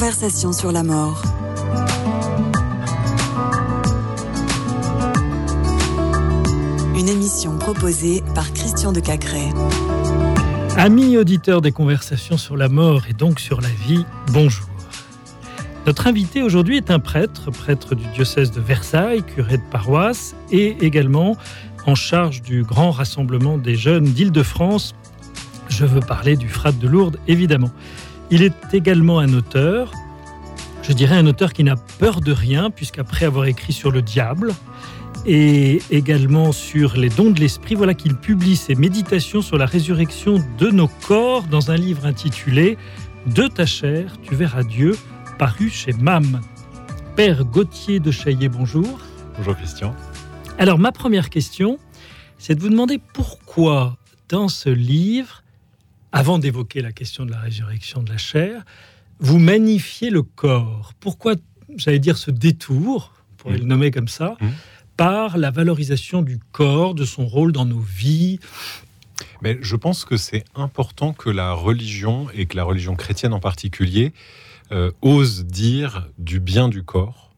conversations sur la mort. Une émission proposée par Christian de Cacré. Amis auditeurs des conversations sur la mort et donc sur la vie, bonjour. Notre invité aujourd'hui est un prêtre, prêtre du diocèse de Versailles, curé de paroisse et également en charge du grand rassemblement des jeunes d'Île-de-France. Je veux parler du Frate de Lourdes, évidemment. Il est également un auteur, je dirais un auteur qui n'a peur de rien, puisqu'après avoir écrit sur le diable et également sur les dons de l'esprit, voilà qu'il publie ses méditations sur la résurrection de nos corps dans un livre intitulé De ta chair, tu verras Dieu, paru chez MAM. Père Gauthier de Chaillet, bonjour. Bonjour Christian. Alors ma première question, c'est de vous demander pourquoi dans ce livre, avant d'évoquer la question de la résurrection de la chair, vous magnifiez le corps. Pourquoi, j'allais dire, ce détour, pour le nommer comme ça, mmh. par la valorisation du corps, de son rôle dans nos vies? Mais Je pense que c'est important que la religion, et que la religion chrétienne en particulier, euh, ose dire du bien du corps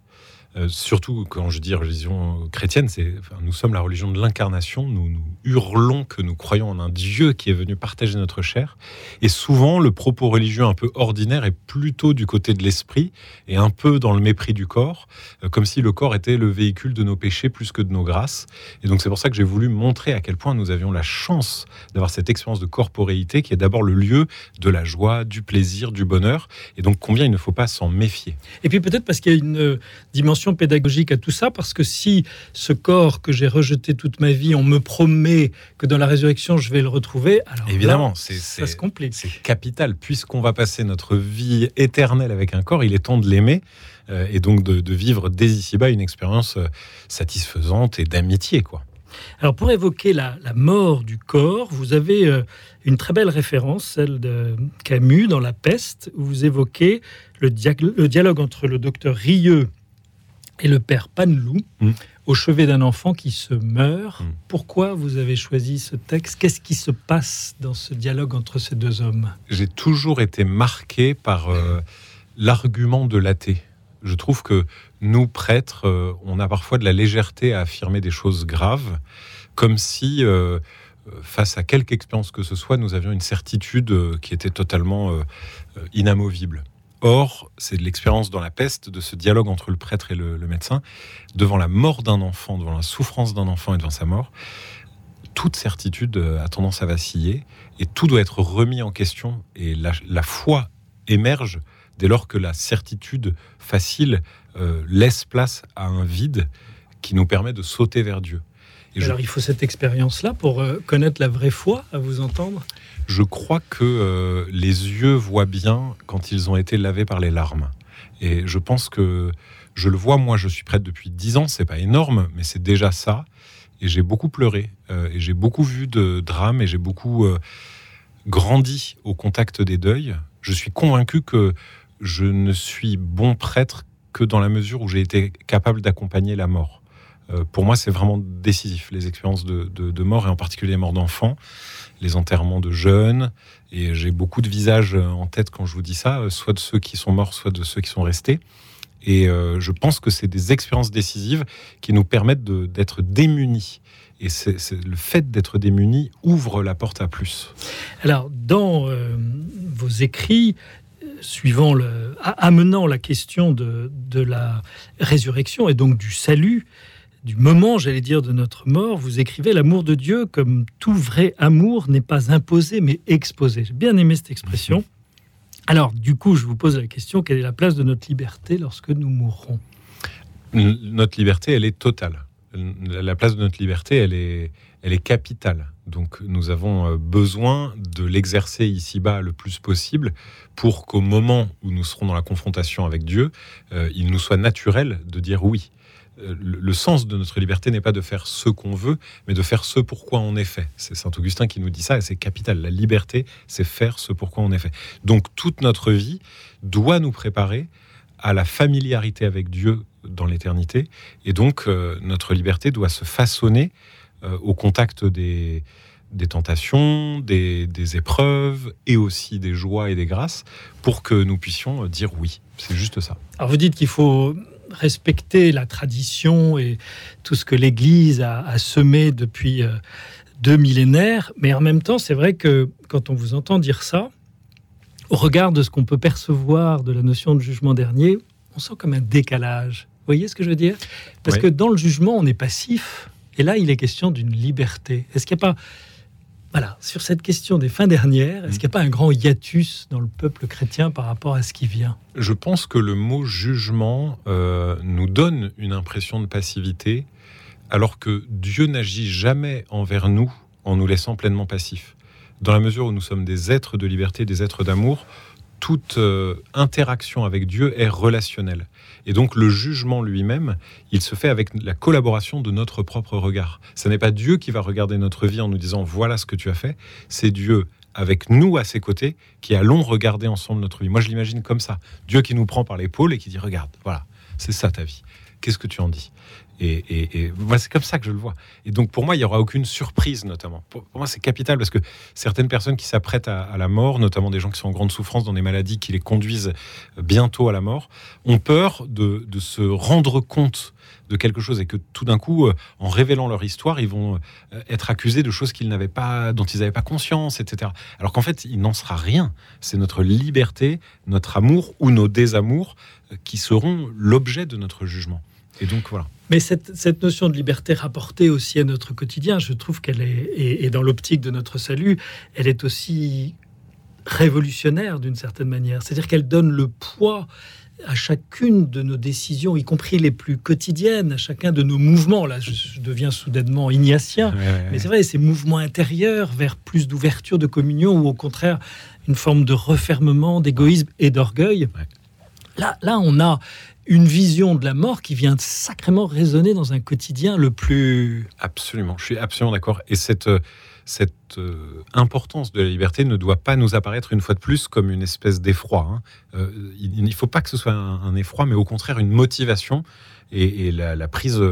euh, surtout quand je dis religion chrétienne, c'est, nous sommes la religion de l'incarnation. Nous, nous hurlons que nous croyons en un Dieu qui est venu partager notre chair. Et souvent, le propos religieux un peu ordinaire est plutôt du côté de l'esprit et un peu dans le mépris du corps, euh, comme si le corps était le véhicule de nos péchés plus que de nos grâces. Et donc, c'est pour ça que j'ai voulu montrer à quel point nous avions la chance d'avoir cette expérience de corporéité qui est d'abord le lieu de la joie, du plaisir, du bonheur. Et donc, combien il ne faut pas s'en méfier. Et puis peut-être parce qu'il y a une euh, dimension pédagogique à tout ça parce que si ce corps que j'ai rejeté toute ma vie, on me promet que dans la résurrection je vais le retrouver, alors évidemment, c'est ça se complique. C'est capital puisqu'on va passer notre vie éternelle avec un corps, il est temps de l'aimer euh, et donc de, vivre dès ici-bas une expérience euh, satisfaisante et d'amitié, quoi. Alors pour évoquer la, mort du corps, vous avez euh, une très belle référence, celle de Camus dans La Peste, où vous évoquez le, le dialogue entre le docteur Rieux et le père Panlou mm. au chevet d'un enfant qui se meurt. Mm. Pourquoi vous avez choisi ce texte? Qu'est-ce qui se passe dans ce dialogue entre ces deux hommes? J'ai toujours été marqué par euh, l'argument de l'athée. Je trouve que nous, prêtres, euh, on a parfois de la légèreté à affirmer des choses graves, comme si, euh, face à quelque expérience que ce soit, nous avions une certitude qui était totalement inamovible. Or, c'est l'expérience dans la peste, de ce dialogue entre le prêtre et le, médecin, devant la mort d'un enfant, devant la souffrance d'un enfant et devant sa mort. Toute certitude euh, a tendance à vaciller et tout doit être remis en question. Et la, foi émerge dès lors que la certitude facile euh, laisse place à un vide qui nous permet de sauter vers Dieu. Alors il faut cette expérience-là pour euh, connaître la vraie foi, à vous entendre Je crois que euh, les yeux voient bien quand ils ont été lavés par les larmes. Et je pense que je le vois, moi je suis prêtre depuis dix ans, c'est pas énorme, mais c'est déjà ça. Et j'ai beaucoup pleuré, euh, et j'ai beaucoup vu de drames, et j'ai beaucoup grandi au contact des deuils. Je suis convaincu que je ne suis bon prêtre que dans la mesure où j'ai été capable d'accompagner la mort. Euh, pour moi, c'est vraiment décisif, les expériences de, mort, et en particulier les morts d'enfants, les enterrements de jeunes. Et j'ai beaucoup de visages en tête quand je vous dis ça, soit de ceux qui sont morts, soit de ceux qui sont restés. Et euh, je pense que c'est des expériences décisives qui nous permettent d'être démunis. Et c'est le fait d'être démunis ouvre la porte à plus. Alors, dans euh, vos écrits, suivant le, amenant la question de, de, la résurrection et donc du salut, du moment, j'allais dire, de notre mort, vous écrivez l'amour de Dieu comme tout vrai amour n'est pas imposé mais exposé. J'ai bien aimé cette expression. Alors, du coup, je vous pose la question quelle est la place de notre liberté lorsque nous mourrons? Notre liberté, elle est totale. La place de notre liberté, elle est, elle est capitale. Donc, nous avons euh, besoin de l'exercer ici-bas le plus possible pour qu'au moment où nous serons dans la confrontation avec Dieu, euh, il nous soit naturel de dire oui. Euh, le sens de notre liberté n'est pas de faire ce qu'on veut, mais de faire ce pourquoi on est fait. C'est Saint Augustin qui nous dit ça, et c'est capital. La liberté, c'est faire ce pourquoi on est fait. Donc toute notre vie doit nous préparer à la familiarité avec Dieu dans l'éternité, et donc euh, notre liberté doit se façonner euh, au contact des, tentations, des, des, épreuves et aussi des joies et des grâces pour que nous puissions dire oui. C'est juste ça. Alors vous dites qu'il faut respecter la tradition et tout ce que l'Église a, a, semé depuis euh, deux millénaires, mais en même temps, c'est vrai que quand on vous entend dire ça, au regard de ce qu'on peut percevoir de la notion de jugement dernier, on sent comme un décalage. Vous voyez ce que je veux dire? Parce Oui. que dans le jugement, on est passif, et là, il est question d'une liberté. Est-ce qu'il n'y a pas, voilà, sur cette question des fins dernières, est-ce qu'il n'y a pas un grand hiatus dans le peuple chrétien par rapport à ce qui vient? Je pense que le mot jugement euh, nous donne une impression de passivité, alors que Dieu n'agit jamais envers nous en nous laissant pleinement passifs. Dans la mesure où nous sommes des êtres de liberté, des êtres d'amour, toute euh, interaction avec Dieu est relationnelle. Et donc le jugement lui-même, il se fait avec la collaboration de notre propre regard. Ce n'est pas Dieu qui va regarder notre vie en nous disant voilà ce que tu as fait, c'est Dieu avec nous à ses côtés qui allons regarder ensemble notre vie. Moi je l'imagine comme ça. Dieu qui nous prend par l'épaule et qui dit regarde, voilà, c'est ça ta vie. Qu'est-ce que tu en dis? Et, c'est comme ça que je le vois. Et donc, pour moi, il n'y aura aucune surprise, notamment. Pour, moi, c'est capital parce que certaines personnes qui s'apprêtent à, à, la mort, notamment des gens qui sont en grande souffrance dans des maladies qui les conduisent bientôt à la mort, ont peur de, de se rendre compte de quelque chose et que tout d'un coup, euh, en révélant leur histoire, ils vont euh, être accusés de choses qu'ils n'avaient pas, dont ils n'avaient pas conscience, etc. Alors qu'en fait, il n'en sera rien. C'est notre liberté, notre amour ou nos désamours euh, qui seront l'objet de notre jugement. Et donc voilà. Mais cette, cette, notion de liberté rapportée aussi à notre quotidien, je trouve qu'elle est, et, et dans l'optique de notre salut, elle est aussi révolutionnaire d'une certaine manière. C'est-à-dire qu'elle donne le poids à chacune de nos décisions, y compris les plus quotidiennes, à chacun de nos mouvements. Là, je, je deviens soudainement ignatien. Ouais, ouais, Mais c'est vrai, ces mouvements intérieurs vers plus d'ouverture, de communion, ou au contraire, une forme de refermement, d'égoïsme et d'orgueil. Ouais. Là, là, on a une vision de la mort qui vient sacrément résonner dans un quotidien le plus... Absolument, je suis absolument d'accord. Et cette, cette euh, importance de la liberté ne doit pas nous apparaître une fois de plus comme une espèce d'effroi. Hein. Euh, il ne faut pas que ce soit un, effroi, mais au contraire une motivation et, la, prise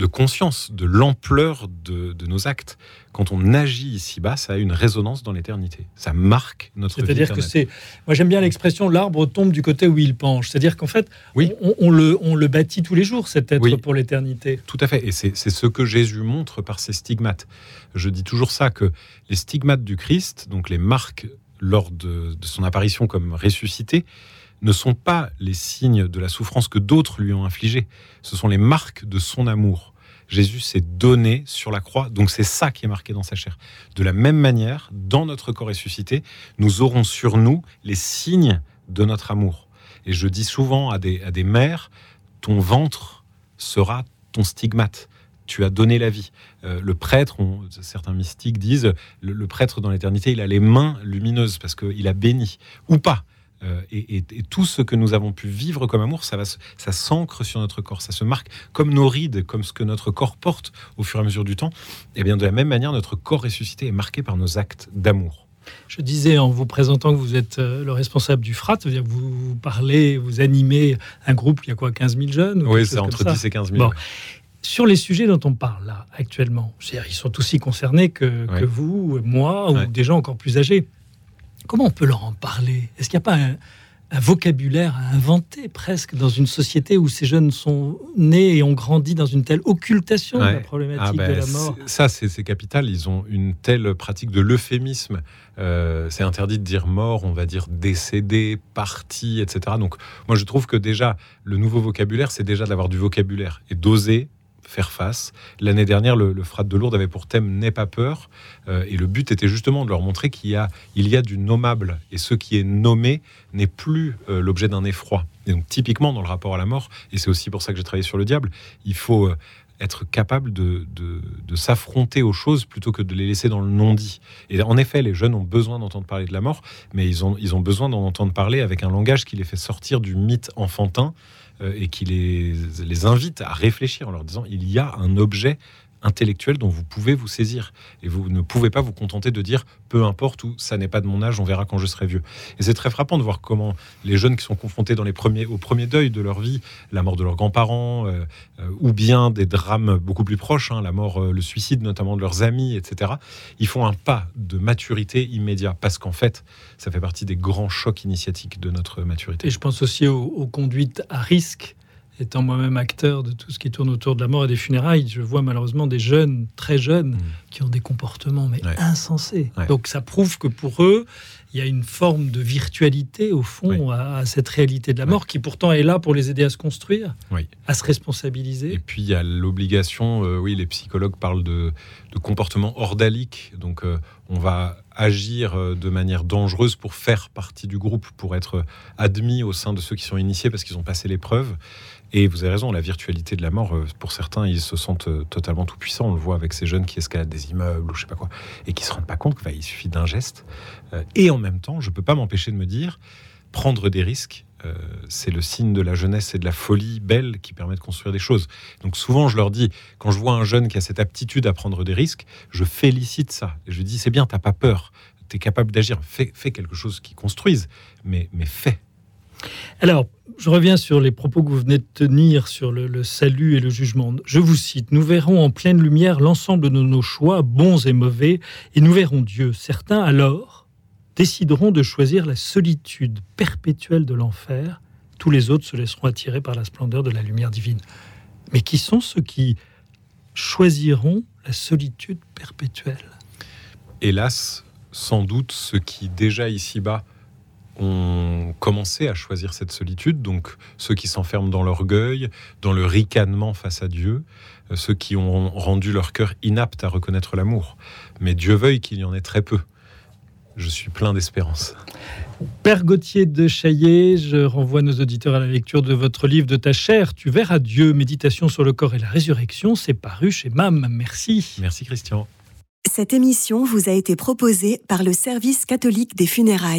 de conscience de l'ampleur de, de, nos actes. Quand on agit ici-bas, ça a une résonance dans l'éternité. Ça marque notre vie. C'est-à-dire que c'est. Moi, j'aime bien l'expression l'arbre tombe du côté où il penche. C'est-à-dire qu'en fait, oui. on, on, le, on, le, bâtit tous les jours, cet être oui. pour l'éternité. Tout à fait. Et c'est ce que Jésus montre par ses stigmates. Je dis toujours ça que les stigmates du Christ, donc les marques lors de, de son apparition comme ressuscité, ne sont pas les signes de la souffrance que d'autres lui ont infligée. Ce sont les marques de son amour. Jésus s'est donné sur la croix, donc c'est ça qui est marqué dans sa chair. De la même manière, dans notre corps ressuscité, nous aurons sur nous les signes de notre amour. Et je dis souvent à des, à des mères, ton ventre sera ton stigmate. Tu as donné la vie. Euh, le prêtre, certains mystiques disent, le, le prêtre dans l'éternité, il a les mains lumineuses parce qu'il a béni. Ou pas. Euh, et, et, et, tout ce que nous avons pu vivre comme amour, ça, va, ça s'ancre sur notre corps, ça se marque comme nos rides, comme ce que notre corps porte au fur et à mesure du temps. Et bien de la même manière, notre corps ressuscité est marqué par nos actes d'amour. Je disais en vous présentant que vous êtes euh, le responsable du FRAT, c'est-à-dire que vous parlez, vous animez un groupe, il y a quoi, 15 000 jeunes Oui, c'est entre 10 et 15 000. Bon. Sur les sujets dont on parle là actuellement, ils sont aussi concernés que, ouais. que vous, moi, ou ouais. des gens encore plus âgés. Comment on peut leur en parler? Est-ce qu'il n'y a pas un, un, vocabulaire à inventer presque dans une société où ces jeunes sont nés et ont grandi dans une telle occultation ouais. de la problématique ah ben, de la mort? Ça, c'est capital. Ils ont une telle pratique de l'euphémisme. Euh, c'est interdit de dire mort, on va dire décédé, parti, etc. Donc, moi, je trouve que déjà, le nouveau vocabulaire, c'est déjà d'avoir du vocabulaire et d'oser faire face. L'année dernière, le, le Frat de Lourdes avait pour thème N'aie pas peur. Euh, et le but était justement de leur montrer qu'il y a, il y a du nommable. Et ce qui est nommé n'est plus euh, l'objet d'un effroi. Et donc, typiquement, dans le rapport à la mort, et c'est aussi pour ça que j'ai travaillé sur le diable, il faut euh, être capable de, de, de s'affronter aux choses plutôt que de les laisser dans le non-dit. Et en effet, les jeunes ont besoin d'entendre parler de la mort, mais ils ont, ils ont besoin d'en entendre parler avec un langage qui les fait sortir du mythe enfantin et qui les, les invite à réfléchir en leur disant il y a un objet intellectuel dont vous pouvez vous saisir. Et vous ne pouvez pas vous contenter de dire peu importe ou ça n'est pas de mon âge, on verra quand je serai vieux. Et c'est très frappant de voir comment les jeunes qui sont confrontés dans les premiers, au premier deuil de leur vie, la mort de leurs grands-parents, euh, euh, ou bien des drames beaucoup plus proches, hein, la mort, euh, le suicide notamment de leurs amis, etc., ils font un pas de maturité immédiat parce qu'en fait, ça fait partie des grands chocs initiatiques de notre maturité. Et je pense aussi aux conduites à risque étant moi-même acteur de tout ce qui tourne autour de la mort et des funérailles, je vois malheureusement des jeunes, très jeunes, mm. qui ont des comportements mais insensés. Donc ça prouve que pour eux, il y a une forme de virtualité au fond à, cette réalité de la mort qui pourtant est là pour les aider à se construire, à se responsabiliser. Et puis il y a l'obligation, euh, oui, les psychologues parlent de, de comportement ordalique, donc euh, on va agir euh, de manière dangereuse pour faire partie du groupe, pour être admis au sein de ceux qui sont initiés parce qu'ils ont passé l'épreuve. Et vous avez raison, la virtualité de la mort, euh, pour certains, ils se sentent euh, totalement tout puissants. On le voit avec ces jeunes qui escaladent des immeubles ou je sais pas quoi, et qui se rendent pas compte qu'il suffit d'un geste. Et en même temps, je peux pas m'empêcher de me dire, prendre des risques, c'est le signe de la jeunesse et de la folie belle qui permet de construire des choses. Donc souvent, je leur dis, quand je vois un jeune qui a cette aptitude à prendre des risques, je félicite ça. Et je dis, c'est bien, t'as pas peur, tu es capable d'agir, fais, quelque chose qui construise, mais, mais fais. Alors, je reviens sur les propos que vous venez de tenir sur le, salut et le jugement. Je vous cite, nous verrons en pleine lumière l'ensemble de nos choix, bons et mauvais, et nous verrons Dieu. Certains, alors, décideront de choisir la solitude perpétuelle de l'enfer. Tous les autres se laisseront attirer par la splendeur de la lumière divine. Mais qui sont ceux qui choisiront la solitude perpétuelle? Hélas, sans doute ceux qui, déjà ici-bas, ont commencé à choisir cette solitude, donc ceux qui s'enferment dans l'orgueil, dans le ricanement face à Dieu, euh, ceux qui ont rendu leur cœur inapte à reconnaître l'amour. Mais Dieu veuille qu'il y en ait très peu. Je suis plein d'espérance. Père Gauthier de Chaillet, je renvoie nos auditeurs à la lecture de votre livre de ta chair, Tu verras Dieu, méditation sur le corps et la résurrection. C'est paru chez MAM. Merci. Merci Christian. Cette émission vous a été proposée par le service catholique des funérailles.